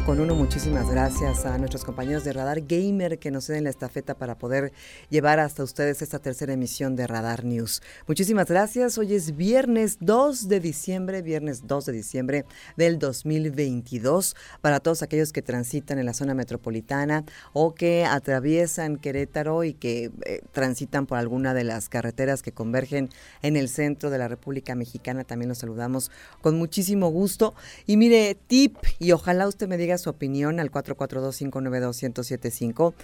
8 con 1, muchísimas gracias a nuestros compañeros de Radar Gamer que nos den la estafeta para poder llevar hasta ustedes esta tercera emisión de Radar News. Muchísimas gracias. Hoy es viernes 2 de diciembre, viernes 2 de diciembre del 2022. Para todos aquellos que transitan en la zona metropolitana o que atraviesan Querétaro y que eh, transitan por alguna de las carreteras que convergen en el centro de la República Mexicana, también los saludamos con muchísimo gusto. Y mire, tip, y ojalá usted me diga su opinión al 442-592-1075.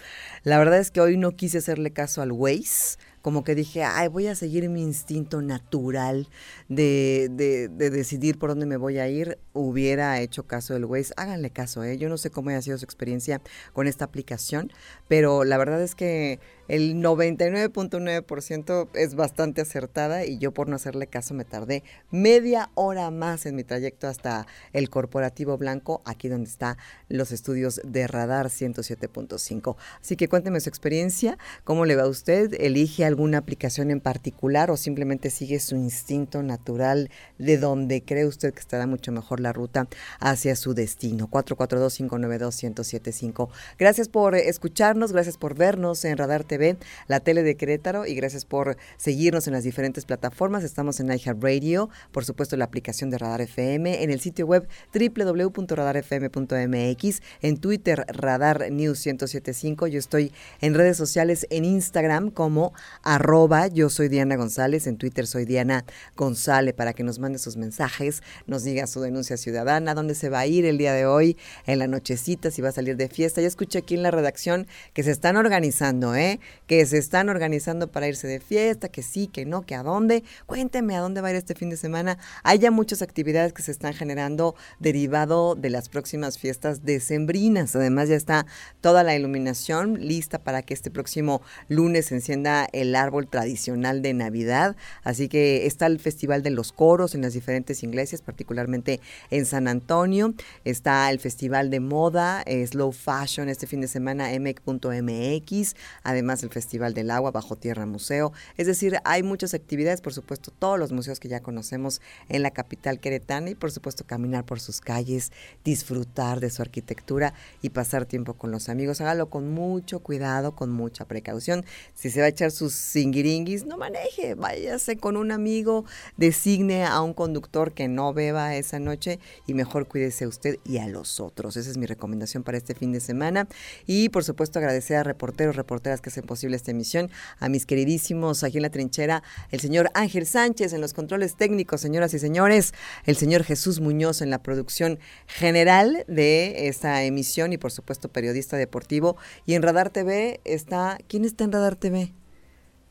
La verdad es que hoy no quise hacerle caso al Waze como que dije, ay, voy a seguir mi instinto natural de, de, decidir por dónde me voy a ir, hubiera hecho caso del Waze. Háganle caso, ¿eh? Yo no sé cómo haya sido su experiencia con esta aplicación, pero la verdad es que el 99.9% es bastante acertada y yo por no hacerle caso me tardé media hora más en mi trayecto hasta el corporativo blanco, aquí donde está los estudios de Radar 107.5. Así que cuénteme su experiencia, cómo le va a usted, elige alguna aplicación en particular o simplemente sigue su instinto natural de donde cree usted que estará mucho mejor la ruta hacia su destino. 442-592-1075. Gracias por escucharnos, gracias por vernos en Radar TV, la tele de Querétaro y gracias por seguirnos en las diferentes plataformas. Estamos en iHeartRadio, por supuesto la aplicación de Radar FM, en el sitio web www.radarfm.mx, en Twitter Radar News 1075. Yo estoy en redes sociales en Instagram como arroba yo soy Diana González, en Twitter soy Diana González para que nos mande sus mensajes, nos diga su denuncia ciudadana, dónde se va a ir el día de hoy, en la nochecita, si va a salir de fiesta. Ya escuché aquí en la redacción que se están organizando, ¿eh? Que se están organizando para irse de fiesta, que sí, que no, que a dónde. Cuénteme a dónde va a ir este fin de semana. Hay ya muchas actividades que se están generando derivado de las próximas fiestas decembrinas. Además ya está toda la iluminación lista para que este próximo lunes se encienda el árbol tradicional de Navidad. Así que está el Festival de los Coros en las diferentes iglesias, particularmente en San Antonio. Está el Festival de Moda, eh, Slow Fashion, este fin de semana, emec.mx. Además, el Festival del Agua, Bajo Tierra Museo. Es decir, hay muchas actividades, por supuesto, todos los museos que ya conocemos en la capital queretana y, por supuesto, caminar por sus calles, disfrutar de su arquitectura y pasar tiempo con los amigos. Hágalo con mucho cuidado, con mucha precaución. Si se va a echar sus singiringuis, no maneje, váyase con un amigo, designe a un conductor que no beba esa noche y mejor cuídese a usted y a los otros. Esa es mi recomendación para este fin de semana. Y por supuesto agradecer a reporteros, reporteras que hacen posible esta emisión, a mis queridísimos aquí en la trinchera, el señor Ángel Sánchez en los controles técnicos, señoras y señores, el señor Jesús Muñoz en la producción general de esta emisión y por supuesto periodista deportivo. Y en Radar TV está, ¿quién está en Radar TV?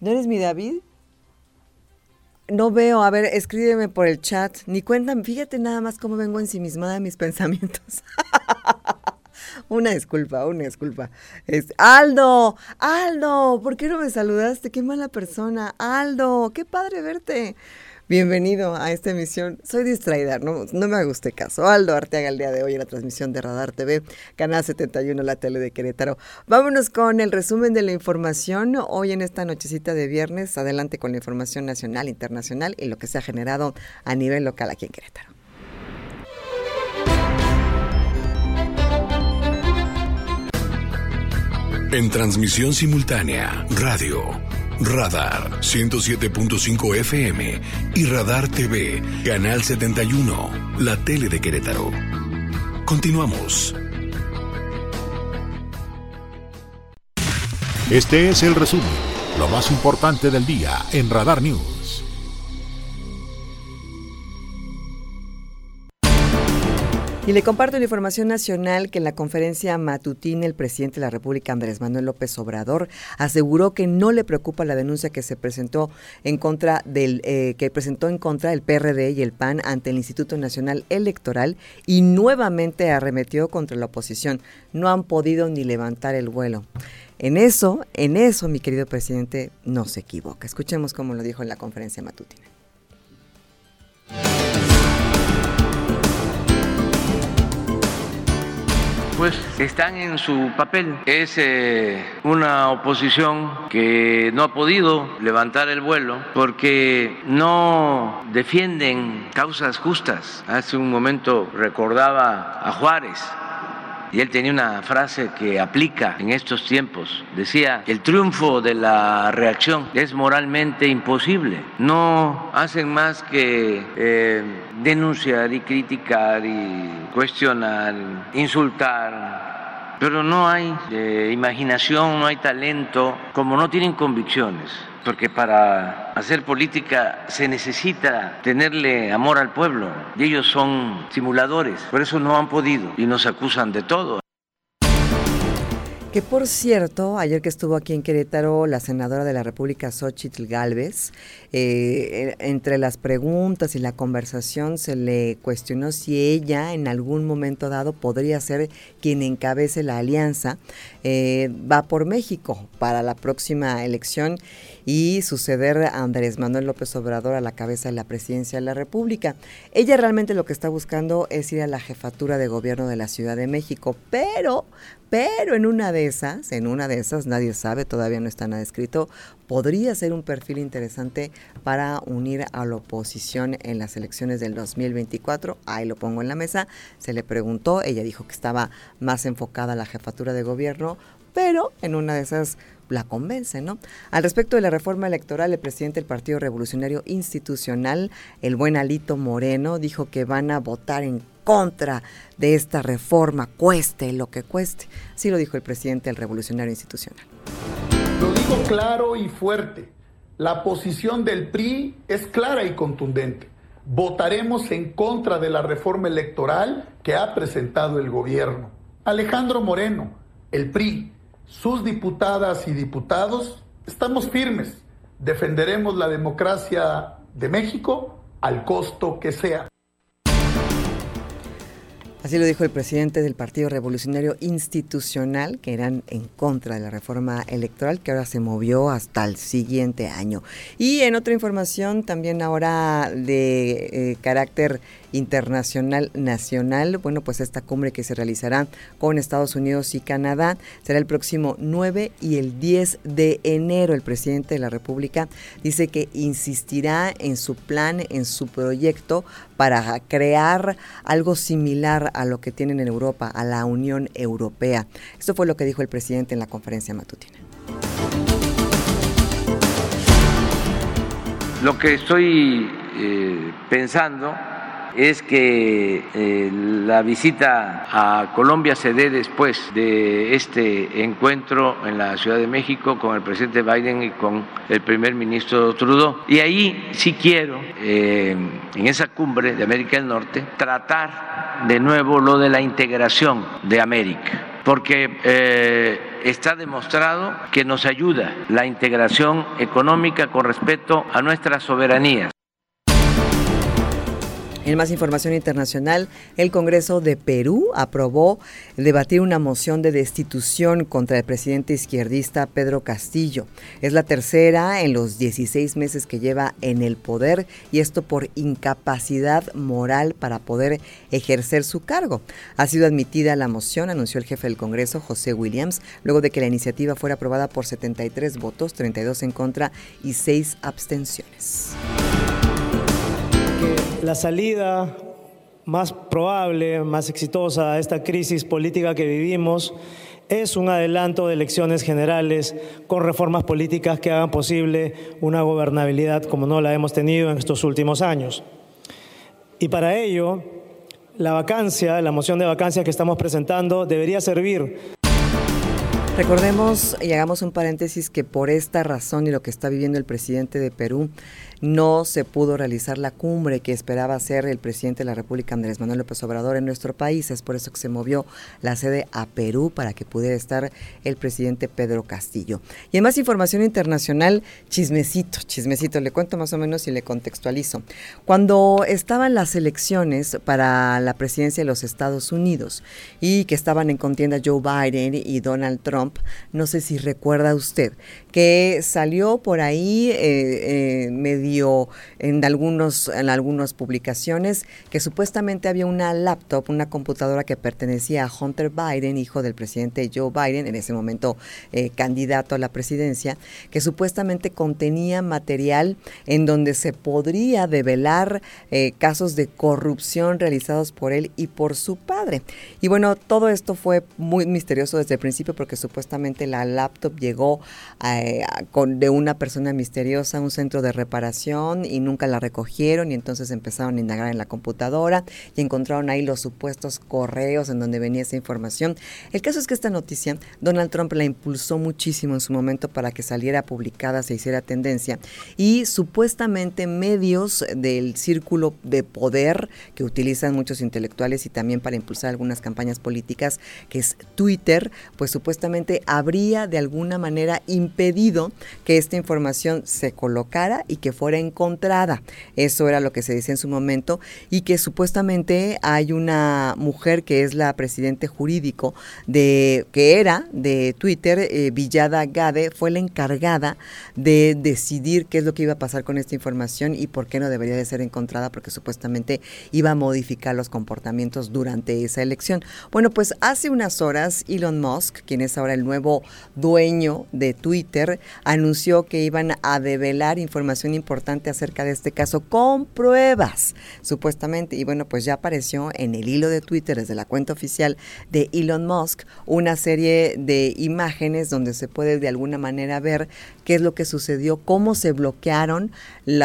¿No eres mi David? No veo, a ver, escríbeme por el chat, ni cuéntame, fíjate nada más cómo vengo ensimismada de mis pensamientos. una disculpa, una disculpa. Es, Aldo, Aldo, ¿por qué no me saludaste? Qué mala persona. Aldo, qué padre verte. Bienvenido a esta emisión. Soy distraída, no, no me guste caso. Aldo Arteaga el día de hoy en la transmisión de Radar TV, Canal 71, la tele de Querétaro. Vámonos con el resumen de la información hoy en esta nochecita de viernes. Adelante con la información nacional, internacional y lo que se ha generado a nivel local aquí en Querétaro. En transmisión simultánea, radio Radar 107.5 FM y Radar TV, Canal 71, la tele de Querétaro. Continuamos. Este es el resumen, lo más importante del día en Radar News. Y le comparto la información nacional que en la conferencia matutina el presidente de la República, Andrés Manuel López Obrador, aseguró que no le preocupa la denuncia que se presentó en contra del eh, que presentó en contra del PRD y el PAN ante el Instituto Nacional Electoral y nuevamente arremetió contra la oposición. No han podido ni levantar el vuelo. En eso, en eso, mi querido presidente, no se equivoca. Escuchemos cómo lo dijo en la conferencia matutina. Pues están en su papel. Es eh, una oposición que no ha podido levantar el vuelo porque no defienden causas justas. Hace un momento recordaba a Juárez y él tenía una frase que aplica en estos tiempos. Decía, el triunfo de la reacción es moralmente imposible. No hacen más que eh, denunciar y criticar y cuestionar, insultar, pero no hay eh, imaginación, no hay talento, como no tienen convicciones porque para hacer política se necesita tenerle amor al pueblo y ellos son simuladores, por eso no han podido y nos acusan de todo. Que por cierto, ayer que estuvo aquí en Querétaro la senadora de la República, Xochitl Galvez, eh, entre las preguntas y la conversación se le cuestionó si ella en algún momento dado podría ser quien encabece la alianza, eh, va por México para la próxima elección y suceder a Andrés Manuel López Obrador a la cabeza de la presidencia de la República. Ella realmente lo que está buscando es ir a la jefatura de gobierno de la Ciudad de México, pero, pero en una de esas, en una de esas, nadie sabe, todavía no está nada escrito, podría ser un perfil interesante para unir a la oposición en las elecciones del 2024. Ahí lo pongo en la mesa. Se le preguntó, ella dijo que estaba más enfocada a la jefatura de gobierno, pero en una de esas la convence, ¿no? Al respecto de la reforma electoral, el presidente del Partido Revolucionario Institucional, el buen Alito Moreno, dijo que van a votar en contra de esta reforma, cueste lo que cueste. Así lo dijo el presidente del Revolucionario Institucional. Lo digo claro y fuerte. La posición del PRI es clara y contundente. Votaremos en contra de la reforma electoral que ha presentado el gobierno. Alejandro Moreno, el PRI, sus diputadas y diputados, estamos firmes. Defenderemos la democracia de México al costo que sea. Así lo dijo el presidente del Partido Revolucionario Institucional, que eran en contra de la reforma electoral, que ahora se movió hasta el siguiente año. Y en otra información, también ahora de eh, carácter internacional nacional. Bueno, pues esta cumbre que se realizará con Estados Unidos y Canadá será el próximo 9 y el 10 de enero. El presidente de la República dice que insistirá en su plan, en su proyecto para crear algo similar a lo que tienen en Europa, a la Unión Europea. Esto fue lo que dijo el presidente en la conferencia matutina. Lo que estoy eh, pensando es que eh, la visita a Colombia se dé después de este encuentro en la Ciudad de México con el presidente Biden y con el primer ministro Trudeau. Y ahí sí quiero, eh, en esa cumbre de América del Norte, tratar de nuevo lo de la integración de América porque eh, está demostrado que nos ayuda la integración económica con respecto a nuestras soberanías. En más información internacional, el Congreso de Perú aprobó debatir una moción de destitución contra el presidente izquierdista Pedro Castillo. Es la tercera en los 16 meses que lleva en el poder y esto por incapacidad moral para poder ejercer su cargo. Ha sido admitida la moción, anunció el jefe del Congreso, José Williams, luego de que la iniciativa fuera aprobada por 73 votos, 32 en contra y 6 abstenciones la salida más probable, más exitosa a esta crisis política que vivimos es un adelanto de elecciones generales con reformas políticas que hagan posible una gobernabilidad como no la hemos tenido en estos últimos años. Y para ello, la vacancia, la moción de vacancia que estamos presentando debería servir Recordemos y hagamos un paréntesis que por esta razón y lo que está viviendo el presidente de Perú, no se pudo realizar la cumbre que esperaba hacer el presidente de la República, Andrés Manuel López Obrador, en nuestro país. Es por eso que se movió la sede a Perú para que pudiera estar el presidente Pedro Castillo. Y en más información internacional, chismecito, chismecito, le cuento más o menos y le contextualizo. Cuando estaban las elecciones para la presidencia de los Estados Unidos y que estaban en contienda Joe Biden y Donald Trump, no sé si recuerda usted que salió por ahí eh, eh, medio en algunos en algunas publicaciones que supuestamente había una laptop, una computadora que pertenecía a Hunter Biden, hijo del presidente Joe Biden, en ese momento eh, candidato a la presidencia, que supuestamente contenía material en donde se podría develar casos de corrupción realizados por él y por su padre. Y bueno, todo esto fue muy misterioso desde el principio porque supuestamente la laptop llegó a eh, con, de una persona misteriosa a un centro de reparación y nunca la recogieron y entonces empezaron a indagar en la computadora y encontraron ahí los supuestos correos en donde venía esa información. El caso es que esta noticia Donald Trump la impulsó muchísimo en su momento para que saliera publicada, se hiciera tendencia y supuestamente medios del círculo de poder que utilizan muchos intelectuales y también para impulsar algunas campañas políticas, que es Twitter, pues supuestamente habría de alguna manera impedido que esta información se colocara y que fuera encontrada. Eso era lo que se decía en su momento y que supuestamente hay una mujer que es la presidente jurídico de que era de Twitter, eh, Villada Gade, fue la encargada de decidir qué es lo que iba a pasar con esta información y por qué no debería de ser encontrada porque supuestamente iba a modificar los comportamientos durante esa elección. Bueno, pues hace unas horas Elon Musk, quien es ahora el nuevo dueño de Twitter, anunció que iban a develar información importante acerca de este caso con pruebas, supuestamente. Y bueno, pues ya apareció en el hilo de Twitter desde la cuenta oficial de Elon Musk una serie de imágenes donde se puede de alguna manera ver qué es lo que sucedió, cómo se bloquearon el,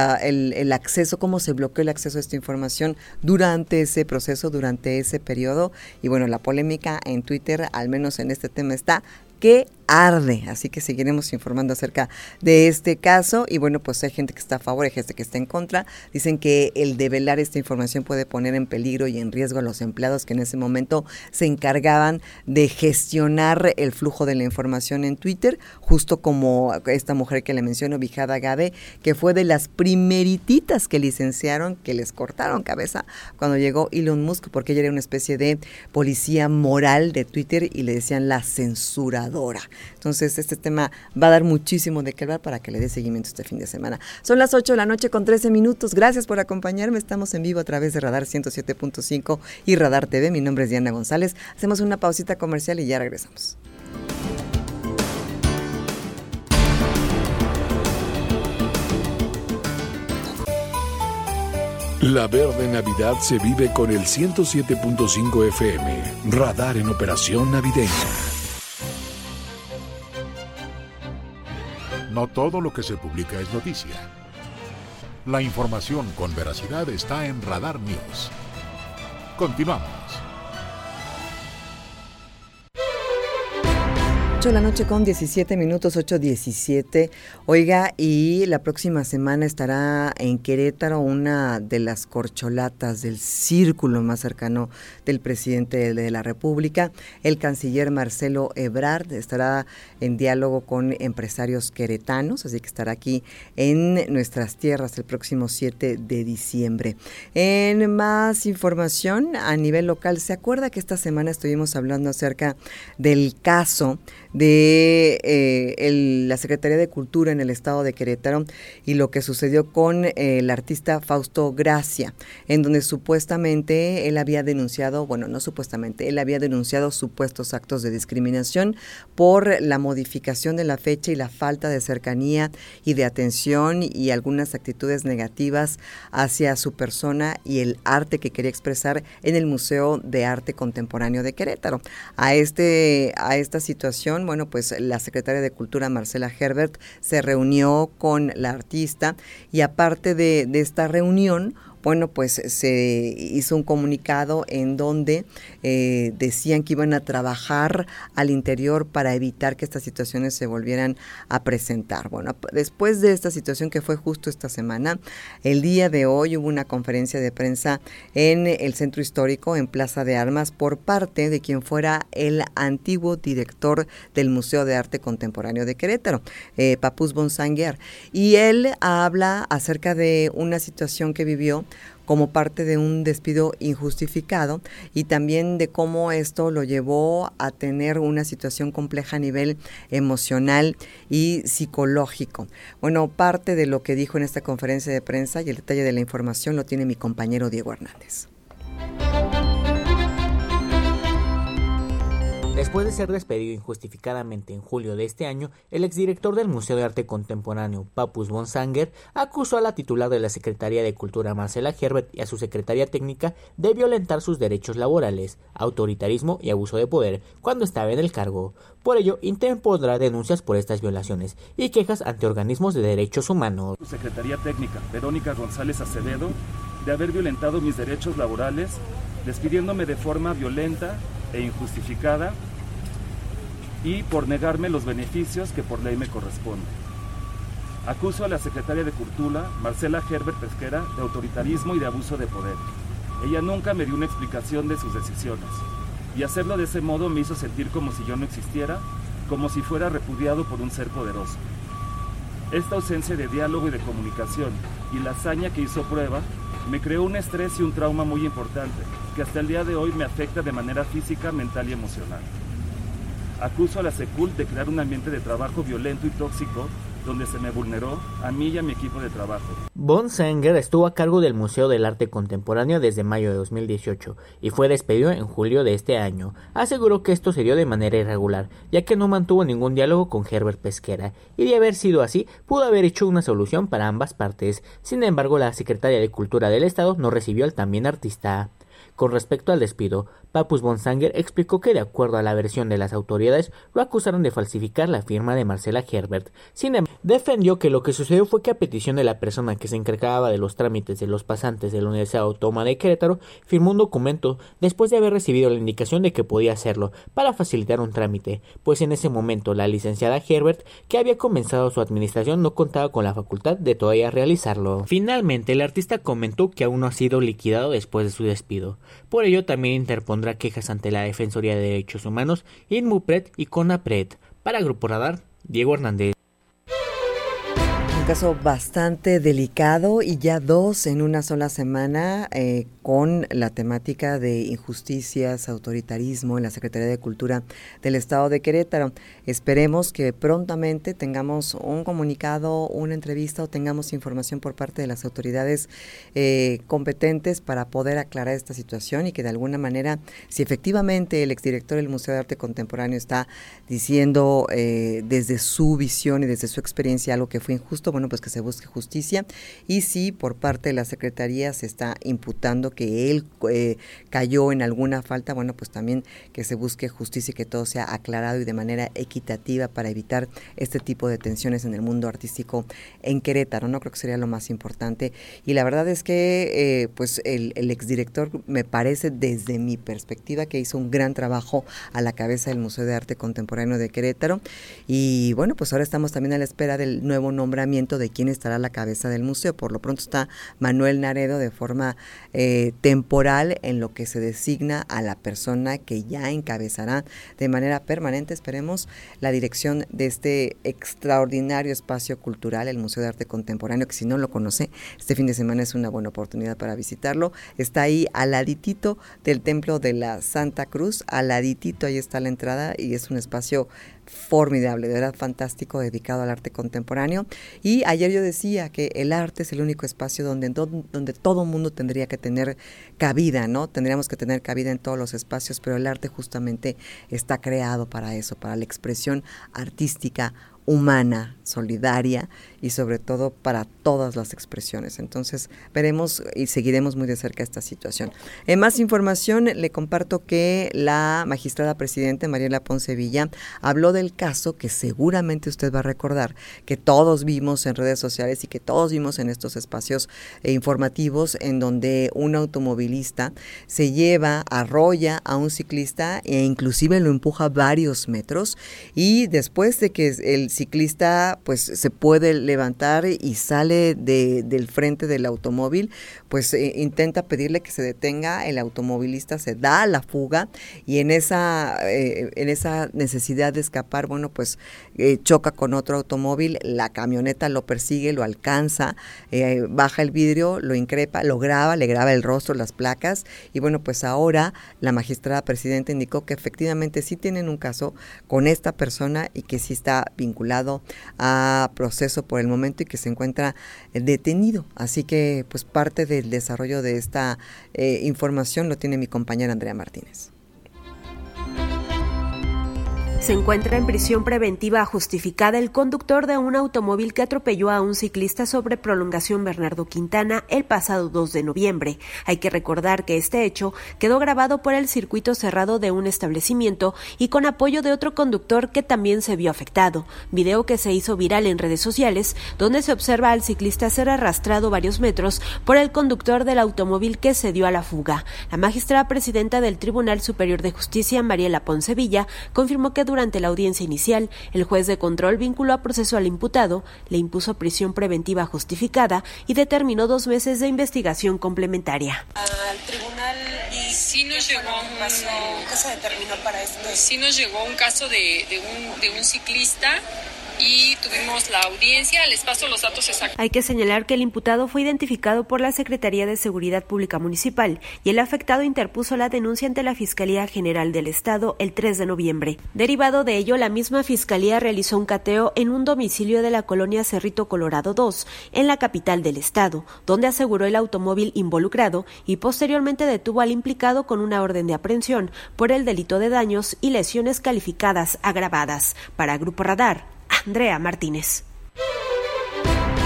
el acceso, cómo se bloqueó el acceso a esta información durante ese proceso, durante ese periodo. Y bueno, la polémica en Twitter, al menos en este tema, está que arde. Así que seguiremos informando acerca de este caso. Y bueno, pues hay gente que está a favor, hay gente que está en contra. Dicen que el develar esta información puede poner en peligro y en riesgo a los empleados que en ese momento se encargaban de gestionar el flujo de la información en Twitter, justo como esta mujer que le menciono, Vijada Gade, que fue de las primerititas que licenciaron, que les cortaron cabeza cuando llegó Elon Musk, porque ella era una especie de policía moral de Twitter y le decían la censura entonces, este tema va a dar muchísimo de qué hablar para que le dé seguimiento este fin de semana. Son las 8 de la noche con 13 minutos. Gracias por acompañarme. Estamos en vivo a través de Radar 107.5 y Radar TV. Mi nombre es Diana González. Hacemos una pausita comercial y ya regresamos. La verde Navidad se vive con el 107.5 FM. Radar en operación navideña. No todo lo que se publica es noticia. La información con veracidad está en Radar News. Continuamos. 8 de la noche con 17 minutos, 8.17. Oiga, y la próxima semana estará en Querétaro una de las corcholatas del círculo más cercano del presidente de la República. El canciller Marcelo Ebrard estará en diálogo con empresarios queretanos, así que estará aquí en nuestras tierras el próximo 7 de diciembre. En más información a nivel local, ¿se acuerda que esta semana estuvimos hablando acerca del caso de eh, la Secretaría de Cultura en el estado de Querétaro y lo que sucedió con eh, el artista Fausto Gracia, en donde supuestamente él había denunciado, bueno, no supuestamente, él había denunciado supuestos actos de discriminación por la modificación de la fecha y la falta de cercanía y de atención y algunas actitudes negativas hacia su persona y el arte que quería expresar en el Museo de Arte Contemporáneo de Querétaro. A, este, a esta situación bueno, pues la secretaria de Cultura, Marcela Herbert, se reunió con la artista y aparte de, esta reunión, bueno, pues se hizo un comunicado en donde eh, decían que iban a trabajar al interior para evitar que estas situaciones se volvieran a presentar. Bueno, después de esta situación que fue justo esta semana, el día de hoy hubo una conferencia de prensa en el centro histórico, en Plaza de Armas, por parte de quien fuera el antiguo director del Museo de Arte Contemporáneo de Querétaro, eh, Papus Bonsanguer. Y él habla acerca de una situación que vivió como parte de un despido injustificado y también de cómo esto lo llevó a tener una situación compleja a nivel emocional y psicológico. Bueno, parte de lo que dijo en esta conferencia de prensa y el detalle de la información lo tiene mi compañero Diego Hernández. Después de ser despedido injustificadamente en julio de este año, el exdirector del Museo de Arte Contemporáneo, Papus Bonsanger, acusó a la titular de la Secretaría de Cultura, Marcela Herbert, y a su secretaria técnica de violentar sus derechos laborales, autoritarismo y abuso de poder cuando estaba en el cargo. Por ello, interpondrá denuncias por estas violaciones y quejas ante organismos de derechos humanos. Secretaría técnica, Verónica González Acevedo, de haber violentado mis derechos laborales, despidiéndome de forma violenta e injustificada y por negarme los beneficios que por ley me corresponden. Acuso a la secretaria de Cultura, Marcela Herbert Pesquera, de autoritarismo y de abuso de poder. Ella nunca me dio una explicación de sus decisiones, y hacerlo de ese modo me hizo sentir como si yo no existiera, como si fuera repudiado por un ser poderoso. Esta ausencia de diálogo y de comunicación y la hazaña que hizo prueba me creó un estrés y un trauma muy importante, que hasta el día de hoy me afecta de manera física, mental y emocional. Acuso a la SECUL de crear un ambiente de trabajo violento y tóxico donde se me vulneró a mí y a mi equipo de trabajo. Von Sanger estuvo a cargo del Museo del Arte Contemporáneo desde mayo de 2018 y fue despedido en julio de este año. Aseguró que esto se dio de manera irregular, ya que no mantuvo ningún diálogo con Herbert Pesquera, y de haber sido así, pudo haber hecho una solución para ambas partes. Sin embargo, la secretaria de Cultura del Estado no recibió al también artista. Con respecto al despido, Papus Bonsanger explicó que de acuerdo a la versión de las autoridades lo acusaron de falsificar la firma de Marcela Herbert. Sin embargo, defendió que lo que sucedió fue que a petición de la persona que se encargaba de los trámites de los pasantes de la Universidad Autónoma de Querétaro firmó un documento después de haber recibido la indicación de que podía hacerlo para facilitar un trámite, pues en ese momento la licenciada Herbert, que había comenzado su administración, no contaba con la facultad de todavía realizarlo. Finalmente, el artista comentó que aún no ha sido liquidado después de su despido. Por ello, también interpondrá quejas ante la Defensoría de Derechos Humanos, INMUPRED y CONAPRED. Para Grupo Radar, Diego Hernández caso bastante delicado y ya dos en una sola semana eh, con la temática de injusticias, autoritarismo en la Secretaría de Cultura del Estado de Querétaro. Esperemos que prontamente tengamos un comunicado, una entrevista o tengamos información por parte de las autoridades eh, competentes para poder aclarar esta situación y que de alguna manera, si efectivamente el exdirector del Museo de Arte Contemporáneo está diciendo eh, desde su visión y desde su experiencia algo que fue injusto, bueno, pues que se busque justicia y si por parte de la Secretaría se está imputando que él eh, cayó en alguna falta, bueno, pues también que se busque justicia y que todo sea aclarado y de manera equitativa para evitar este tipo de tensiones en el mundo artístico en Querétaro, ¿no? Creo que sería lo más importante. Y la verdad es que, eh, pues, el, el exdirector me parece, desde mi perspectiva, que hizo un gran trabajo a la cabeza del Museo de Arte Contemporáneo de Querétaro. Y bueno, pues ahora estamos también a la espera del nuevo nombramiento de quién estará a la cabeza del museo. Por lo pronto está Manuel Naredo de forma eh, temporal en lo que se designa a la persona que ya encabezará de manera permanente, esperemos, la dirección de este extraordinario espacio cultural, el Museo de Arte Contemporáneo, que si no lo conoce, este fin de semana es una buena oportunidad para visitarlo. Está ahí al del Templo de la Santa Cruz, al ahí está la entrada y es un espacio formidable, de verdad fantástico, dedicado al arte contemporáneo. Y ayer yo decía que el arte es el único espacio donde, donde todo mundo tendría que tener cabida, ¿no? Tendríamos que tener cabida en todos los espacios, pero el arte justamente está creado para eso, para la expresión artística humana, solidaria y sobre todo para todas las expresiones. Entonces veremos y seguiremos muy de cerca esta situación. En más información le comparto que la magistrada presidente Mariela Poncevilla habló del caso que seguramente usted va a recordar, que todos vimos en redes sociales y que todos vimos en estos espacios eh, informativos en donde un automovilista se lleva, arrolla a un ciclista e inclusive lo empuja varios metros y después de que el ciclista pues se puede levantar y sale de, del frente del automóvil, pues eh, intenta pedirle que se detenga, el automovilista se da a la fuga y en esa, eh, en esa necesidad de escapar, bueno, pues eh, choca con otro automóvil, la camioneta lo persigue, lo alcanza, baja el vidrio, lo increpa, lo graba, le graba el rostro, las placas y bueno, pues ahora la magistrada presidenta indicó que efectivamente sí tienen un caso con esta persona y que sí está vinculado a proceso por el momento y que se encuentra detenido. Así que pues parte del desarrollo de esta eh, información lo tiene mi compañera Andrea Martínez se encuentra en prisión preventiva justificada el conductor de un automóvil que atropelló a un ciclista sobre prolongación Bernardo Quintana el pasado 2 de noviembre. Hay que recordar que este hecho quedó grabado por el circuito cerrado de un establecimiento y con apoyo de otro conductor que también se vio afectado. Video que se hizo viral en redes sociales, donde se observa al ciclista ser arrastrado varios metros por el conductor del automóvil que se dio a la fuga. La magistrada presidenta del Tribunal Superior de Justicia, Mariela Poncevilla, confirmó que durante la audiencia inicial, el juez de control vinculó a proceso al imputado, le impuso prisión preventiva justificada y determinó dos meses de investigación complementaria. Al tribunal y sí nos llegó un, ¿qué se determinó para esto? Sí nos llegó un caso de, de, un, de un ciclista y tuvimos la audiencia. Les paso los datos exactos. Hay que señalar que el imputado fue identificado por la Secretaría de Seguridad Pública Municipal y el afectado interpuso la denuncia ante la Fiscalía General del Estado el 3 de noviembre. Derivado de ello, la misma Fiscalía realizó un cateo en un domicilio de la colonia Cerrito Colorado 2, en la capital del Estado, donde aseguró el automóvil involucrado y posteriormente detuvo al implicado con una orden de aprehensión por el delito de daños y lesiones calificadas agravadas. Para Grupo Radar, Andrea Martínez.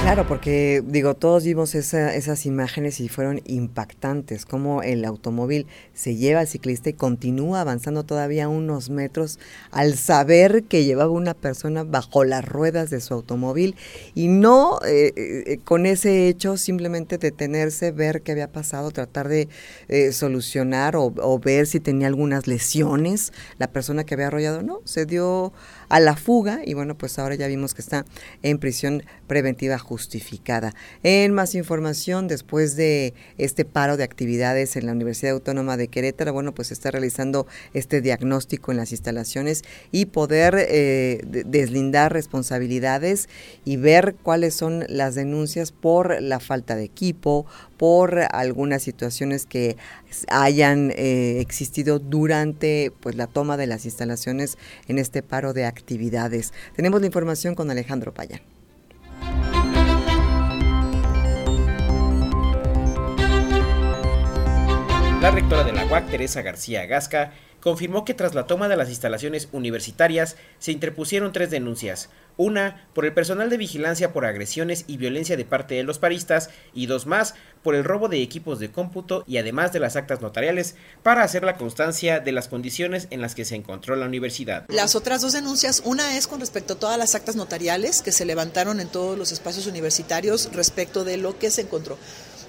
Claro, porque digo, todos vimos esas imágenes y fueron impactantes, como el automóvil se lleva al ciclista y continúa avanzando todavía unos metros al saber que llevaba una persona bajo las ruedas de su automóvil y no eh, eh, con ese hecho simplemente detenerse, ver qué había pasado, tratar de eh, solucionar o, o ver si tenía algunas lesiones la persona que había arrollado, no, se dio a la fuga y bueno, pues ahora ya vimos que está en prisión preventiva justificada. En más información, después de este paro de actividades en la Universidad Autónoma de Querétaro, bueno, pues está realizando este diagnóstico en las instalaciones y poder eh, deslindar responsabilidades y ver cuáles son las denuncias por la falta de equipo, por algunas situaciones que hayan eh, existido durante pues la toma de las instalaciones en este paro de actividades. Tenemos la información con Alejandro Payán. La rectora de la UAC, Teresa García Gasca, confirmó que tras la toma de las instalaciones universitarias se interpusieron tres denuncias, una por el personal de vigilancia por agresiones y violencia de parte de los paristas y dos más por el robo de equipos de cómputo y además de las actas notariales para hacer la constancia de las condiciones en las que se encontró la universidad. Las otras dos denuncias, una es con respecto a todas las actas notariales que se levantaron en todos los espacios universitarios respecto de lo que se encontró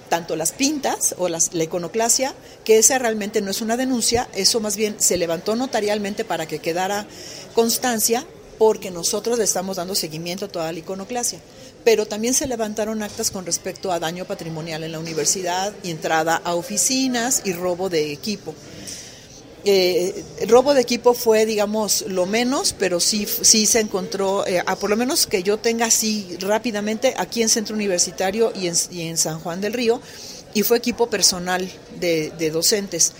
tanto las pintas o las, la iconoclasia, que esa realmente no es una denuncia, eso más bien se levantó notarialmente para que quedara constancia, porque nosotros le estamos dando seguimiento a toda la iconoclasia. Pero también se levantaron actas con respecto a daño patrimonial en la universidad, y entrada a oficinas y robo de equipo. Eh, robo de equipo fue, digamos, lo menos, pero sí, sí se encontró, eh, a por lo menos que yo tenga así rápidamente, aquí en Centro Universitario y en, y en San Juan del Río, y fue equipo personal de, de, docentes.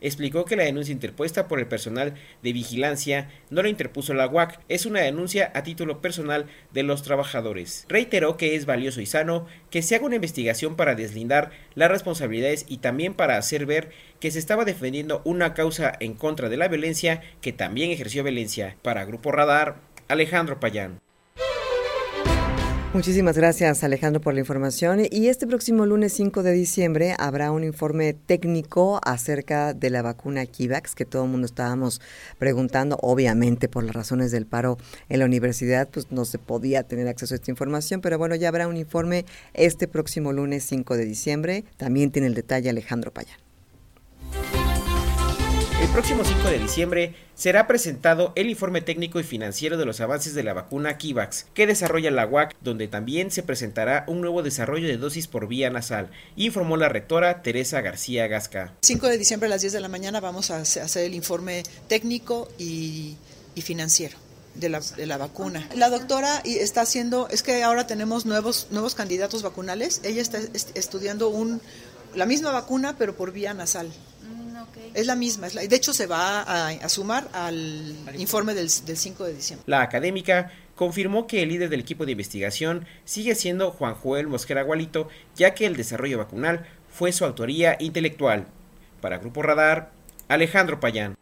Explicó que la denuncia interpuesta por el personal de vigilancia no la interpuso la UAC, es una denuncia a título personal de los trabajadores. Reiteró que es valioso y sano que se haga una investigación para deslindar las responsabilidades y también para hacer ver que se estaba defendiendo una causa en contra de la violencia que también ejerció violencia. Para Grupo Radar, Alejandro Payán. Muchísimas gracias Alejandro por la información. Y este próximo lunes 5 de diciembre habrá un informe técnico acerca de la vacuna Kivax que todo el mundo estábamos preguntando. Obviamente por las razones del paro en la universidad pues no se podía tener acceso a esta información, pero bueno, ya habrá un informe este próximo lunes 5 de diciembre. También tiene el detalle Alejandro Payán. El próximo 5 de diciembre será presentado el informe técnico y financiero de los avances de la vacuna Kivax, que desarrolla la UAC, donde también se presentará un nuevo desarrollo de dosis por vía nasal, informó la rectora Teresa García Gasca. 5 de diciembre a las 10 de la mañana vamos a hacer el informe técnico y, financiero. De la, de la, vacuna. La doctora está haciendo, es que ahora tenemos nuevos, nuevos candidatos vacunales. Ella está estudiando un, la misma vacuna, pero por vía nasal. Es la misma, de hecho se va a, sumar al informe del, del 5 de diciembre. La académica confirmó que el líder del equipo de investigación sigue siendo Juan Joel Mosquera Gualito, ya que el desarrollo vacunal fue su autoría intelectual. Para Grupo Radar, Alejandro Payán.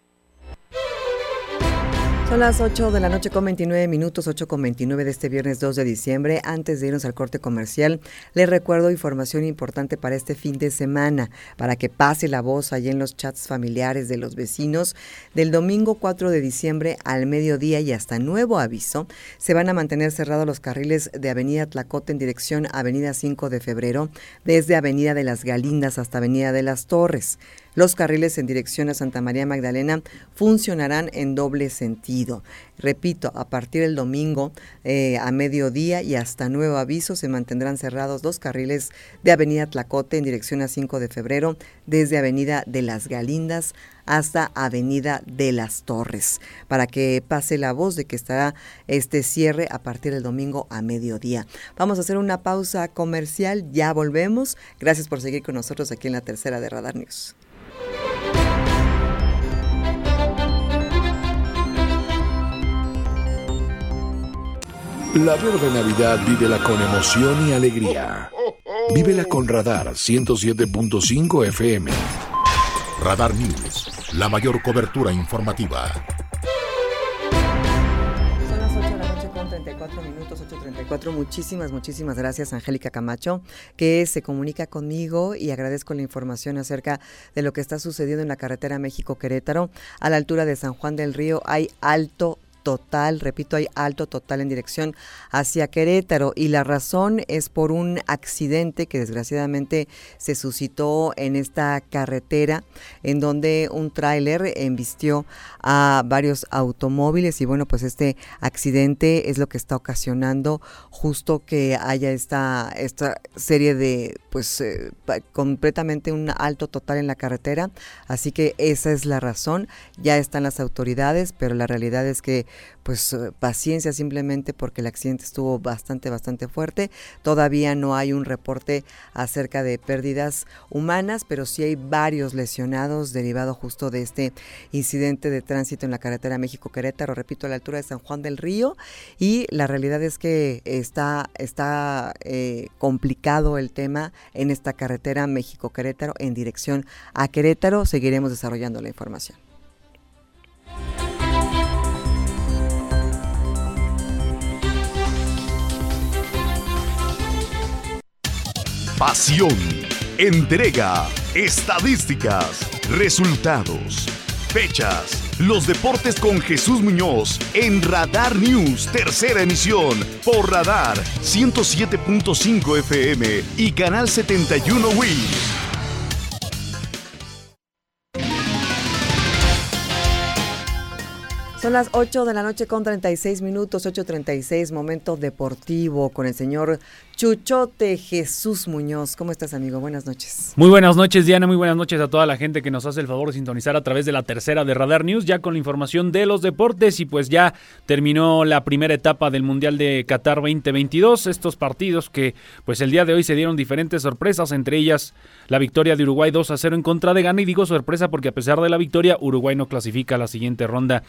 Son las 8 de la noche con 29 minutos, 8 con 29 de este viernes 2 de diciembre. Antes de irnos al corte comercial, les recuerdo información importante para este fin de semana, para que pase la voz allí en los chats familiares de los vecinos. Del domingo 4 de diciembre al mediodía y hasta nuevo aviso, se van a mantener cerrados los carriles de Avenida Tlacote en dirección Avenida 5 de Febrero, desde Avenida de las Galindas hasta Avenida de las Torres. Los carriles en dirección a Santa María Magdalena funcionarán en doble sentido. Repito, a partir del domingo eh, a mediodía y hasta nuevo aviso se mantendrán cerrados dos carriles de Avenida Tlacote en dirección a 5 de febrero, desde Avenida de las Galindas hasta Avenida de las Torres, para que pase la voz de que estará este cierre a partir del domingo a mediodía. Vamos a hacer una pausa comercial, ya volvemos. Gracias por seguir con nosotros aquí en la tercera de Radar News. La verde Navidad vívela con emoción y alegría. Vívela con Radar 107.5 FM. Radar News, la mayor cobertura informativa. Son las 8 de la noche con 34 minutos, 8.34. Muchísimas, muchísimas gracias, Angélica Camacho, que se comunica conmigo y agradezco la información acerca de lo que está sucediendo en la carretera México-Querétaro. A la altura de San Juan del Río hay alto total, repito, hay alto total en dirección hacia Querétaro. Y la razón es por un accidente que desgraciadamente se suscitó en esta carretera en donde un tráiler embistió a varios automóviles. Y bueno, pues este accidente es lo que está ocasionando justo que haya esta, esta serie de, pues eh, completamente un alto total en la carretera, así que esa es la razón, ya están las autoridades, pero la realidad es que pues eh, paciencia simplemente porque el accidente estuvo bastante, bastante fuerte. Todavía no hay un reporte acerca de pérdidas humanas, pero sí hay varios lesionados derivado justo de este incidente de tránsito en la carretera México-Querétaro, repito, a la altura de San Juan del Río. Y la realidad es que está, está eh, complicado el tema en esta carretera México-Querétaro en dirección a Querétaro. Seguiremos desarrollando la información. Pasión, entrega, estadísticas, resultados, fechas. Los deportes con Jesús Muñoz en Radar News, tercera emisión, por Radar 107.5 FM y Canal 71 Wii. Son las 8 de la noche con 36 minutos, 8.36, momento deportivo con el señor Chuchote Jesús Muñoz. ¿Cómo estás, amigo? Buenas noches. Muy buenas noches, Diana. Muy buenas noches a toda la gente que nos hace el favor de sintonizar a través de la tercera de Radar News, ya con la información de los deportes. Y pues ya terminó la primera etapa del Mundial de Qatar 2022. Estos partidos que, pues el día de hoy se dieron diferentes sorpresas, entre ellas la victoria de Uruguay 2 a 0 en contra de Ghana. Y digo sorpresa porque a pesar de la victoria, Uruguay no clasifica a la siguiente ronda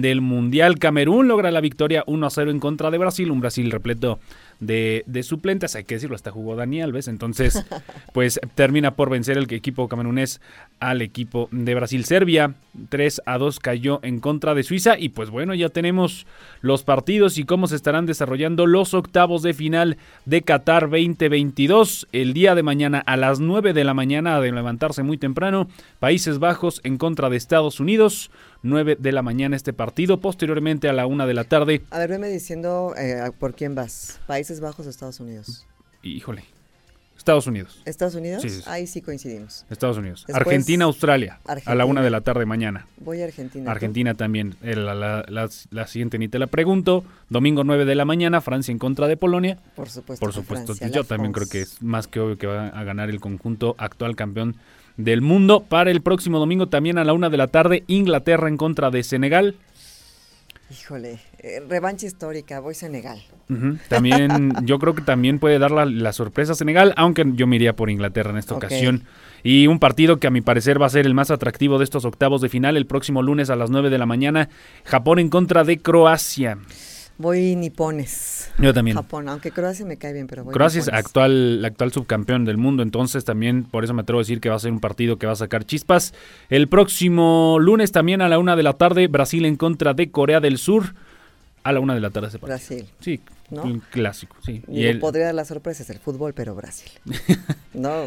del Mundial. Camerún logra la victoria 1 a 0 en contra de Brasil, un Brasil repleto de, de, suplentes, hay que decirlo, hasta jugó Dani Alves, entonces pues termina por vencer el equipo camerunés al equipo de Brasil. Serbia 3 a 2 cayó en contra de Suiza y pues bueno, ya tenemos los partidos y cómo se estarán desarrollando los octavos de final de Qatar 2022 el día de mañana a las 9 de la mañana de levantarse muy temprano, Países Bajos en contra de Estados Unidos. 9 de la mañana este partido, posteriormente a la 1 de la tarde. A ver, veme diciendo eh, por quién vas. Países Bajos o Estados Unidos. Híjole. Estados Unidos. ¿Estados Unidos? Ahí sí coincidimos. Estados Unidos. Argentina, Australia. A la una de la tarde mañana. Voy a Argentina. Argentina también. La, la, la, siguiente ni te la pregunto. Domingo 9 de la mañana, Francia en contra de Polonia. Por supuesto. Por supuesto. Yo también creo que es más que obvio que va a ganar el conjunto actual campeón del mundo. Para el próximo domingo también a la una de la tarde, Inglaterra en contra de Senegal. Híjole, eh, revancha histórica, voy Senegal. También, yo creo que también puede dar la, sorpresa a Senegal, aunque yo me iría por Inglaterra en esta ocasión. Y un partido que a mi parecer va a ser el más atractivo de estos octavos de final el próximo lunes a las 9 de la mañana, Japón en contra de Croacia. Voy nipones. Yo también. Japón, aunque Croacia me cae bien, pero voy Croacia es actual, actual subcampeón del mundo, entonces también por eso me atrevo a decir que va a ser un partido que va a sacar chispas. El próximo lunes también a la una de la tarde, Brasil en contra de Corea del Sur. A la una de la tarde se Brasil. Sí, un clásico, sí. Y, y podría dar la sorpresa, es el fútbol, pero Brasil. no,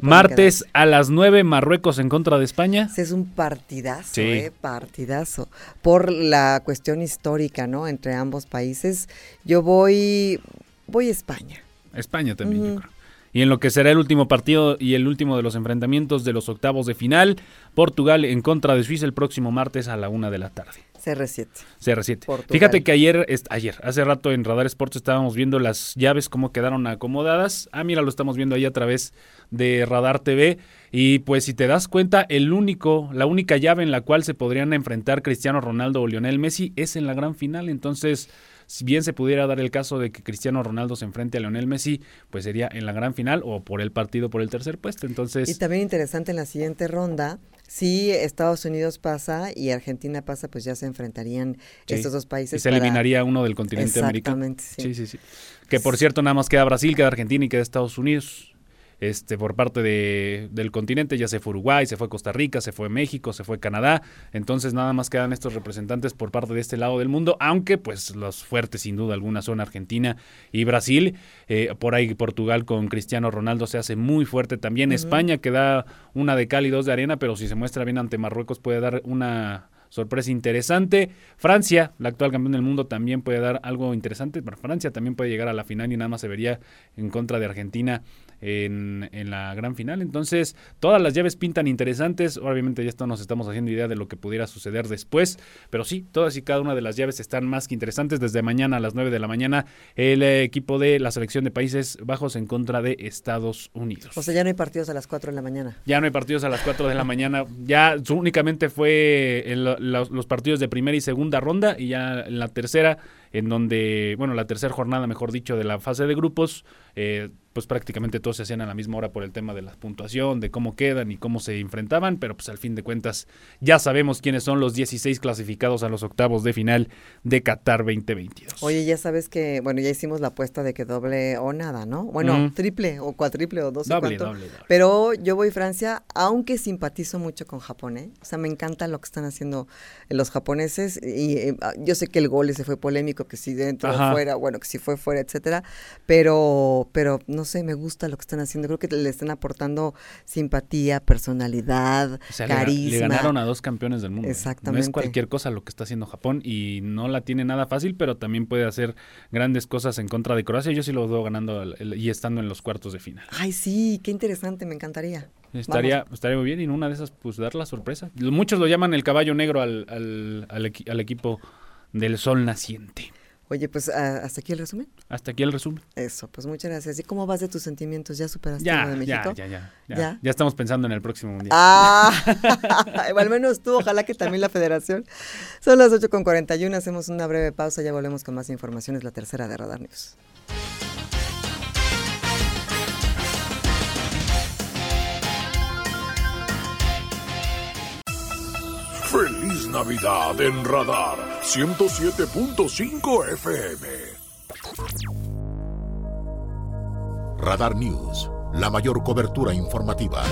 Martes a las 9, Marruecos en contra de España. Es un partidazo, eh, partidazo. Por la cuestión histórica, ¿no? Entre ambos países. Yo voy, voy a España. España también, yo creo. Y en lo que será el último partido y el último de los enfrentamientos de los octavos de final, Portugal en contra de Suiza el próximo martes a la una de la tarde. CR7. CR7. Fíjate que ayer, ayer, hace rato en Radar Sports estábamos viendo las llaves, cómo quedaron acomodadas. Ah, mira, lo estamos viendo ahí a través de Radar TV. Y pues si te das cuenta, el único, la única llave en la cual se podrían enfrentar Cristiano Ronaldo o Lionel Messi es en la gran final. Entonces, si bien se pudiera dar el caso de que Cristiano Ronaldo se enfrente a Lionel Messi, pues sería en la gran final o por el partido por el tercer puesto. Entonces. Y también interesante en la siguiente ronda. Si Estados Unidos pasa y Argentina pasa, pues ya se enfrentarían estos dos países. Y se eliminaría uno del continente americano. Sí. sí, sí, sí. Que por cierto, nada más queda Brasil, queda Argentina y queda Estados Unidos este, por parte de, del continente, ya se fue Uruguay, se fue Costa Rica, se fue México, se fue Canadá, entonces nada más quedan estos representantes por parte de este lado del mundo, aunque pues los fuertes sin duda alguna son Argentina y Brasil, eh, por ahí Portugal con Cristiano Ronaldo se hace muy fuerte también, España que da una de cal y dos de arena, pero si se muestra bien ante Marruecos puede dar una sorpresa interesante. Francia, la actual campeón del mundo, también puede dar algo interesante. Pero Francia también puede llegar a la final y nada más se vería en contra de Argentina en, en, la gran final. Entonces, todas las llaves pintan interesantes. Obviamente ya esto nos estamos haciendo idea de lo que pudiera suceder después. Pero sí, todas y cada una de las llaves están más que interesantes. Desde mañana a las 9 de la mañana, el equipo de la selección de Países Bajos en contra de Estados Unidos. O sea, ya no hay partidos a las 4 de la mañana. Ya no hay partidos a las 4 de la mañana. Ya únicamente fue en los, los partidos de primera y segunda ronda. Y ya en la tercera, en donde, bueno, la tercera jornada, mejor dicho, de la fase de grupos. Eh, pues prácticamente todos se hacían a la misma hora por el tema de la puntuación, de cómo quedan y cómo se enfrentaban, pero pues al fin de cuentas ya sabemos quiénes son los 16 clasificados a los octavos de final de Qatar 2022. Oye, ya sabes que, bueno, ya hicimos la apuesta de que doble o nada, ¿no? Bueno, triple o cuatriple o dos doble, o doble, doble, Pero yo voy Francia, aunque simpatizo mucho con Japón, ¿eh? O sea, me encanta lo que están haciendo los japoneses y eh, yo sé que el gol ese fue polémico, que si dentro o fuera, bueno, que si fue fuera, etcétera, pero, pero no sé, me gusta lo que están haciendo. Creo que le están aportando simpatía, personalidad, carisma. Le, ganaron a dos campeones del mundo. Exactamente. No es cualquier cosa lo que está haciendo Japón y no la tiene nada fácil, pero también puede hacer grandes cosas en contra de Croacia. Yo sí lo veo ganando y estando en los cuartos de final. Ay, sí, qué interesante, me encantaría. Estaría, estaría muy bien y en una de esas, pues dar la sorpresa. Muchos lo llaman el caballo negro al, al, al equipo del sol naciente. Oye, pues hasta aquí el resumen. Hasta aquí el resumen. Eso, pues muchas gracias. ¿Y cómo vas de tus sentimientos? ¿Ya superaste ya, lo de México? Ya, ya, ya, ya, estamos pensando en el próximo mundial. Ah, al menos tú, ojalá que también la federación. Son las 8 con 41, hacemos una breve pausa, ya volvemos con más informaciones, la tercera de Radar News. Navidad en Radar 107.5 FM. Radar News, la mayor cobertura informativa.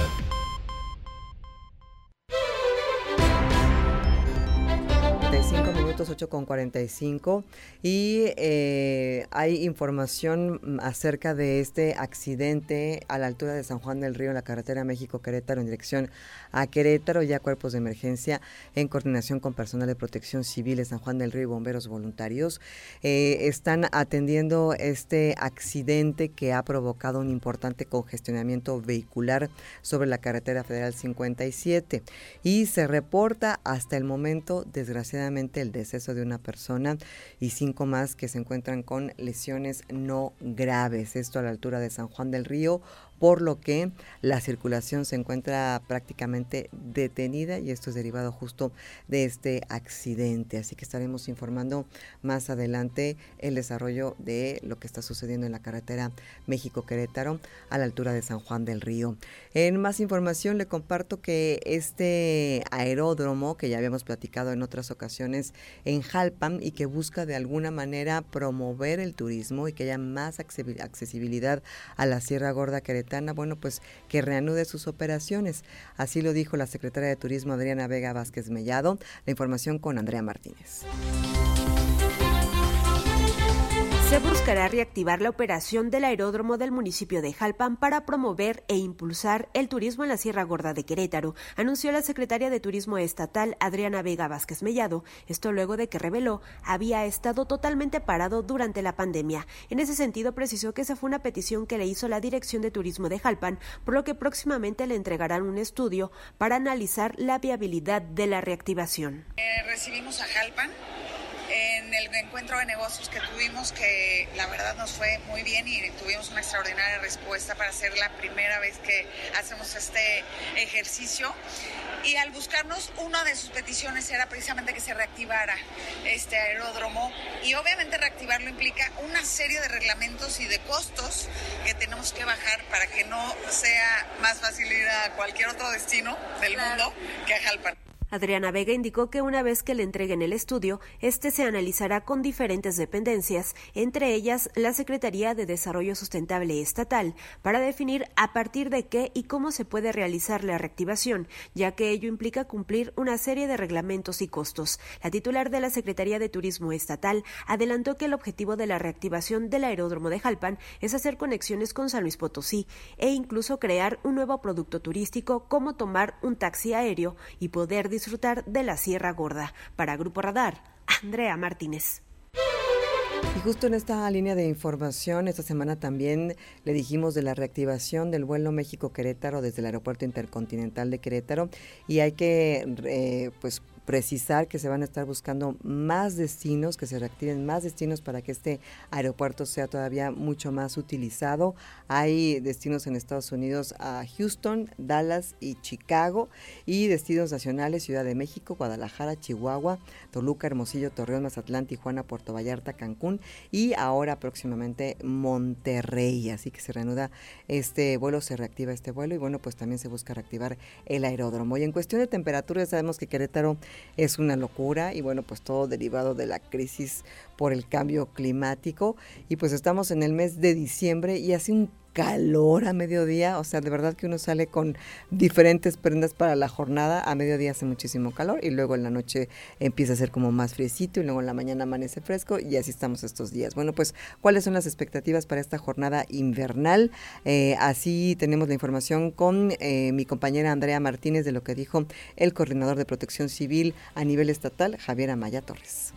Minutos, 8 con 45. Y eh, hay información acerca de este accidente a la altura de San Juan del Río, en la carretera México-Querétaro, en dirección a Querétaro. Ya cuerpos de emergencia en coordinación con personal de protección civil de San Juan del Río y bomberos voluntarios eh, están atendiendo este accidente que ha provocado un importante congestionamiento vehicular sobre la carretera federal 57. Y se reporta hasta el momento, desgraciadamente, el de una persona y cinco más que se encuentran con lesiones no graves. Esto a la altura de San Juan del Río, por lo que la circulación se encuentra prácticamente detenida y esto es derivado justo de este accidente. Así que estaremos informando más adelante el desarrollo de lo que está sucediendo en la carretera México-Querétaro a la altura de San Juan del Río. En más información le comparto que este aeródromo que ya habíamos platicado en otras ocasiones en Jalpan y que busca de alguna manera promover el turismo y que haya más accesibilidad a la Sierra Gorda Querétaro bueno, pues que reanude sus operaciones. Así lo dijo la secretaria de Turismo Adriana Vega Vázquez Mellado. La información con Andrea Martínez. Se buscará reactivar la operación del aeródromo del municipio de Jalpan para promover e impulsar el turismo en la Sierra Gorda de Querétaro, anunció la secretaria de Turismo Estatal Adriana Vega Vázquez Mellado. Esto luego de que reveló había estado totalmente parado durante la pandemia. En ese sentido, precisó que esa fue una petición que le hizo la Dirección de Turismo de Jalpan, por lo que próximamente le entregarán un estudio para analizar la viabilidad de la reactivación. Eh, recibimos a Jalpan en el encuentro de negocios que tuvimos, que la verdad nos fue muy bien y tuvimos una extraordinaria respuesta para ser la primera vez que hacemos este ejercicio. Y al buscarnos, una de sus peticiones era precisamente que se reactivara este aeródromo. Y obviamente reactivarlo implica una serie de reglamentos y de costos que tenemos que bajar para que no sea más fácil ir a cualquier otro destino del mundo que a Jalpan. Adriana Vega indicó que una vez que le entreguen el estudio, este se analizará con diferentes dependencias, entre ellas la Secretaría de Desarrollo Sustentable Estatal, para definir a partir de qué y cómo se puede realizar la reactivación, ya que ello implica cumplir una serie de reglamentos y costos. La titular de la Secretaría de Turismo Estatal adelantó que el objetivo de la reactivación del aeródromo de Jalpan es hacer conexiones con San Luis Potosí e incluso crear un nuevo producto turístico como tomar un taxi aéreo y poder disfrutar disfrutar de la Sierra Gorda. Para Grupo Radar, Andrea Martínez. Y justo en esta línea de información, esta semana también le dijimos de la reactivación del vuelo México-Querétaro desde el Aeropuerto Intercontinental de Querétaro y hay que eh, pues precisar que se van a estar buscando más destinos, que se reactiven más destinos para que este aeropuerto sea todavía mucho más utilizado. Hay destinos en Estados Unidos a Houston, Dallas y Chicago y destinos nacionales Ciudad de México, Guadalajara, Chihuahua, Toluca, Hermosillo, Torreón, Mazatlán, Tijuana, Puerto Vallarta, Cancún y ahora próximamente Monterrey. Así que se reanuda este vuelo, se reactiva este vuelo y bueno, pues también se busca reactivar el aeródromo. Y en cuestión de temperatura, sabemos que Querétaro es una locura y bueno, pues todo derivado de la crisis por el cambio climático. Y pues estamos en el mes de diciembre y hace un calor a mediodía, o sea, de verdad que uno sale con diferentes prendas para la jornada, a mediodía hace muchísimo calor y luego en la noche empieza a ser como más friecito y luego en la mañana amanece fresco y así estamos estos días. Bueno, pues, ¿cuáles son las expectativas para esta jornada invernal? Eh, así tenemos la información con eh, mi compañera Andrea Martínez de lo que dijo el coordinador de protección civil a nivel estatal, Javier Amaya Torres.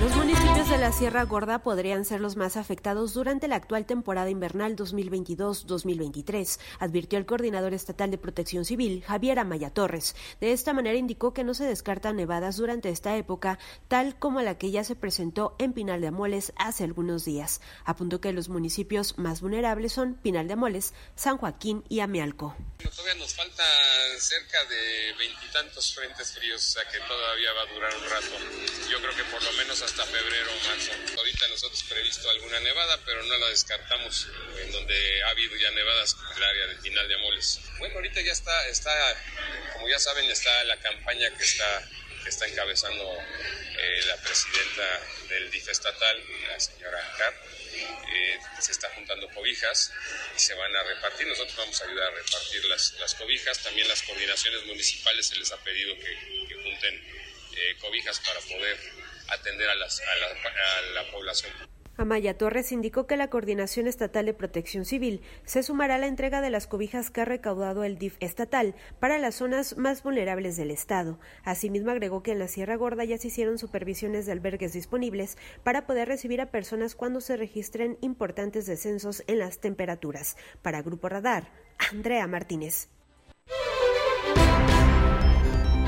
Los municipios de la Sierra Gorda podrían ser los más afectados durante la actual temporada invernal 2022-2023, advirtió el coordinador estatal de protección civil, Javier Amaya Torres. De esta manera indicó que no se descartan nevadas durante esta época, tal como la que ya se presentó en Pinal de Amoles hace algunos días. Apuntó que los municipios más vulnerables son Pinal de Amoles, San Joaquín y Amialco. Todavía nos falta cerca de veintitantos frentes fríos, o sea que todavía va a durar un rato. Yo creo que por lo menos hasta febrero o marzo. Ahorita nosotros previsto alguna nevada, pero no la descartamos en donde ha habido ya nevadas en el área del final de Amoles. Bueno, ahorita ya está, está, como ya saben, está la campaña que está que está encabezando eh, la presidenta del DIF estatal, la señora Carr. Eh, se está juntando cobijas y se van a repartir. Nosotros vamos a ayudar a repartir las, las cobijas. También las coordinaciones municipales se les ha pedido que, que junten eh, cobijas para poder atender a, las, a, la, la población. Amaya Torres indicó que la Coordinación Estatal de Protección Civil se sumará a la entrega de las cobijas que ha recaudado el DIF estatal para las zonas más vulnerables del Estado. Asimismo, agregó que en la Sierra Gorda ya se hicieron supervisiones de albergues disponibles para poder recibir a personas cuando se registren importantes descensos en las temperaturas. Para Grupo Radar, Andrea Martínez.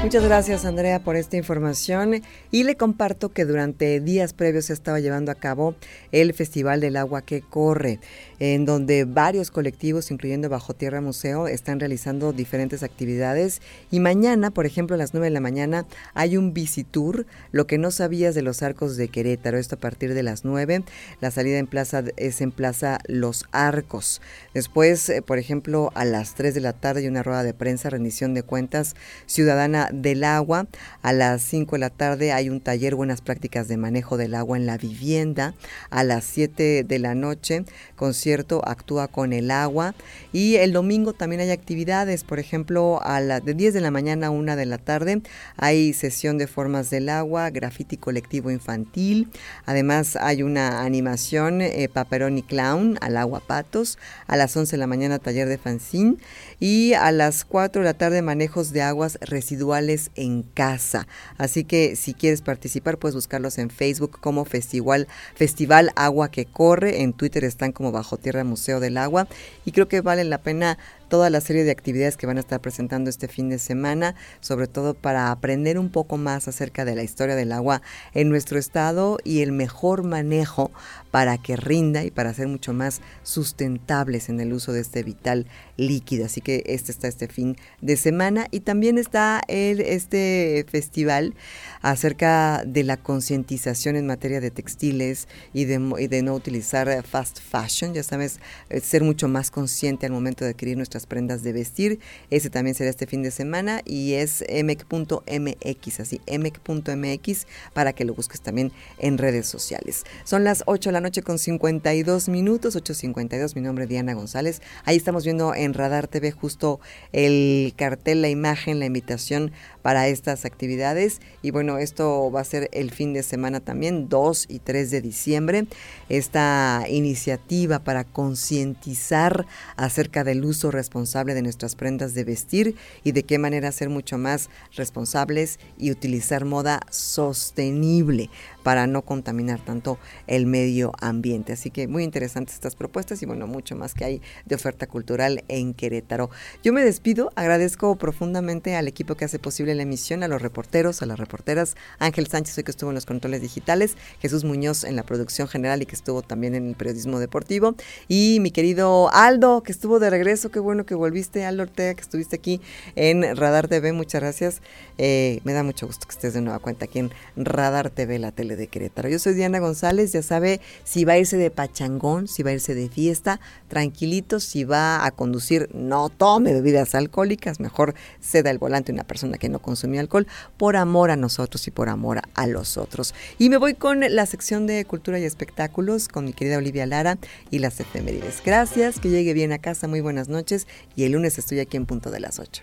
Muchas gracias Andrea por esta información. Y le comparto que durante días previos se estaba llevando a cabo el Festival del Agua que Corre, en donde varios colectivos, incluyendo Bajo Tierra Museo, están realizando diferentes actividades. Y mañana, por ejemplo, a las 9 de la mañana hay un visitur, lo que no sabías de los arcos de Querétaro, esto a partir de las 9, la salida en plaza es en Plaza Los Arcos. Después, eh, por ejemplo, a las 3 de la tarde hay una rueda de prensa, rendición de cuentas ciudadana del agua. A las 5 de la tarde hay un taller Buenas prácticas de manejo del agua en la vivienda. A las 7 de la noche, concierto Actúa con el agua. Y el domingo también hay actividades, por ejemplo, a las de 10 de la mañana a 1 de la tarde hay sesión de formas del agua, graffiti colectivo infantil. Además hay una animación eh, Paperoni Clown al agua patos. A las 11 de la mañana taller de fanzine y a las 4 de la tarde manejos de aguas residuales en casa. Así que si quieres participar puedes buscarlos en Facebook como Festival, Festival Agua que Corre, en Twitter están como Bajo Tierra Museo del Agua y creo que vale la pena toda la serie de actividades que van a estar presentando este fin de semana, sobre todo para aprender un poco más acerca de la historia del agua en nuestro estado y el mejor manejo para que rinda y para ser mucho más sustentables en el uso de este vital líquido. Así que este está este fin de semana y también está el, este festival acerca de la concientización en materia de textiles y de, y de no utilizar fast fashion, ya sabes, eh, ser mucho más consciente al momento de adquirir nuestras prendas de vestir. Ese también será este fin de semana y es mec.mx, así mec.mx para que lo busques también en redes sociales. Son las 8 de la noche con 52 minutos, 8.52, mi nombre es Diana González. Ahí estamos viendo en Radar TV justo el cartel, la imagen, la invitación para estas actividades. Y bueno, esto va a ser el fin de semana también, 2 y 3 de diciembre. Esta iniciativa para concientizar acerca del uso responsable de nuestras prendas de vestir y de qué manera ser mucho más responsables y utilizar moda sostenible para no contaminar tanto el medio ambiente. Así que muy interesantes estas propuestas y bueno, mucho más que hay de oferta cultural en Querétaro. Yo me despido, agradezco profundamente al equipo que hace posible la emisión, a los reporteros, a las reporteras, Ángel Sánchez hoy que estuvo en los controles digitales, Jesús Muñoz en la producción general y que estuvo también en el periodismo deportivo. Y mi querido Aldo que estuvo de regreso, qué bueno que volviste, Aldo Ortega que estuviste aquí en Radar TV, muchas gracias. Eh, me da mucho gusto que estés de nueva cuenta aquí en Radar TV, la tele de Querétaro. Yo soy Diana González, ya sabe si va a irse de pachangón, si va a irse de fiesta, tranquilito, si va a conducir, no tome bebidas alcohólicas, mejor ceda el volante a una persona que no consumió alcohol, por amor a nosotros y por amor a los otros. Y me voy con la sección de cultura y espectáculos con mi querida Olivia Lara y las efemérides. Gracias, que llegue bien a casa, muy buenas noches y el lunes estoy aquí en punto de las 8.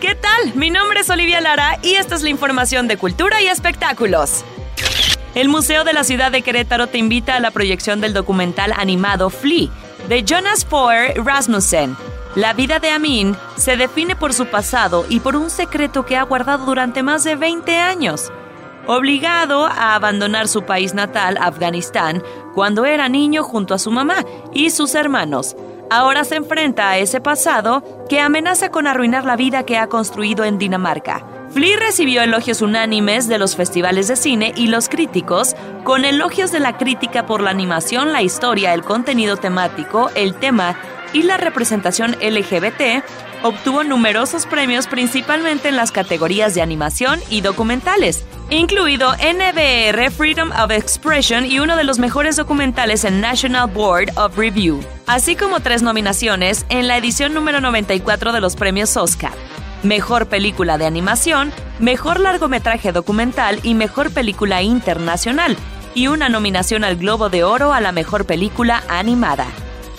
¿Qué tal? Mi nombre es Olivia Lara y esta es la información de cultura y espectáculos. El Museo de la Ciudad de Querétaro te invita a la proyección del documental animado Flea de Jonas Foer Rasmussen. La vida de Amin se define por su pasado y por un secreto que ha guardado durante más de 20 años. Obligado a abandonar su país natal, Afganistán, cuando era niño junto a su mamá y sus hermanos, ahora se enfrenta a ese pasado que amenaza con arruinar la vida que ha construido en Dinamarca. Flea recibió elogios unánimes de los festivales de cine y los críticos, con elogios de la crítica por la animación, la historia, el contenido temático, el tema y la representación LGBT, obtuvo numerosos premios principalmente en las categorías de animación y documentales, incluido NBR Freedom of Expression y uno de los mejores documentales en National Board of Review. así como tres nominaciones en la edición número 94 de los premios Oscar. Mejor película de animación, mejor largometraje documental y mejor película internacional, y una nominación al Globo de Oro a la mejor película animada.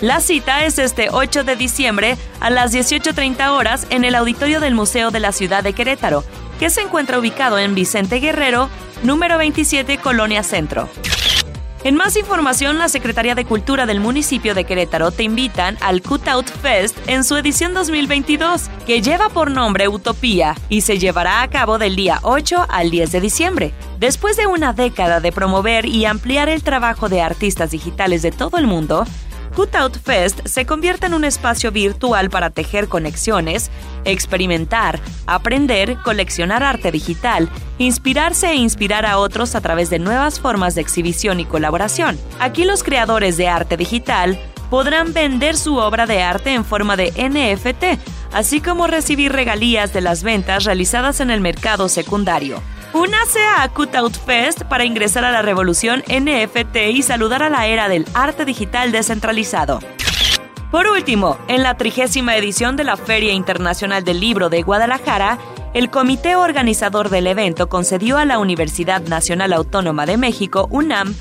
La cita es este 8 de diciembre a las 18.30 horas en el auditorio del Museo de la Ciudad de Querétaro, que se encuentra ubicado en Vicente Guerrero, número 27, Colonia Centro. En más información, la Secretaría de Cultura del municipio de Querétaro te invitan al Cutout Fest en su edición 2022, que lleva por nombre Utopía y se llevará a cabo del día 8 al 10 de diciembre. Después de una década de promover y ampliar el trabajo de artistas digitales de todo el mundo, Cutout Fest se convierte en un espacio virtual para tejer conexiones, experimentar, aprender, coleccionar arte digital, inspirarse e inspirar a otros a través de nuevas formas de exhibición y colaboración. Aquí los creadores de arte digital podrán vender su obra de arte en forma de NFT, así como recibir regalías de las ventas realizadas en el mercado secundario. Únase a Cutout Fest para ingresar a la revolución NFT y saludar a la era del arte digital descentralizado. Por último, en la trigésima edición de la Feria Internacional del Libro de Guadalajara, el comité organizador del evento concedió a la Universidad Nacional Autónoma de México, UNAM,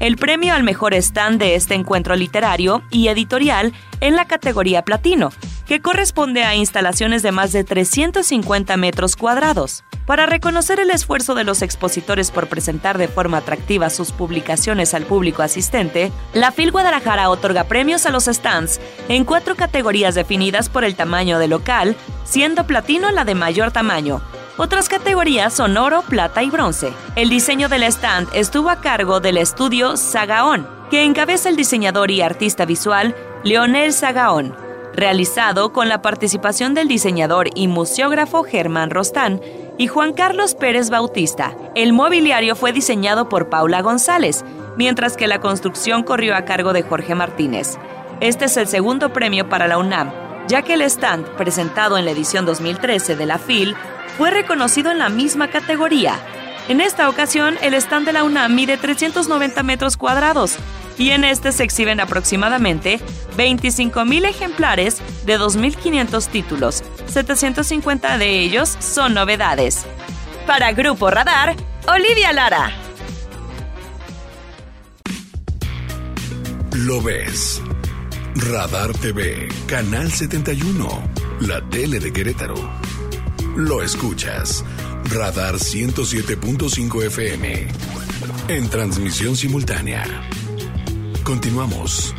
el premio al mejor stand de este encuentro literario y editorial en la categoría platino, que corresponde a instalaciones de más de 350 metros cuadrados. Para reconocer el esfuerzo de los expositores por presentar de forma atractiva sus publicaciones al público asistente, la FIL Guadalajara otorga premios a los stands en cuatro categorías definidas por el tamaño del local, siendo platino la de mayor tamaño, otras categorías son oro, plata y bronce. El diseño del stand estuvo a cargo del estudio Sagaón, que encabeza el diseñador y artista visual Leonel Sagaón, realizado con la participación del diseñador y museógrafo Germán Rostán y Juan Carlos Pérez Bautista. El mobiliario fue diseñado por Paula González, mientras que la construcción corrió a cargo de Jorge Martínez. Este es el segundo premio para la UNAM, ya que el stand presentado en la edición 2013 de la FIL fue reconocido en la misma categoría. En esta ocasión, el stand de la UNAM mide 390 metros cuadrados y en este se exhiben aproximadamente 25.000 ejemplares de 2.500 títulos. 750 de ellos son novedades. Para Grupo Radar, Olivia Lara. Lo ves. Radar TV, Canal 71, la tele de Querétaro. Lo escuchas. Radar 107.5 FM. En transmisión simultánea. Continuamos.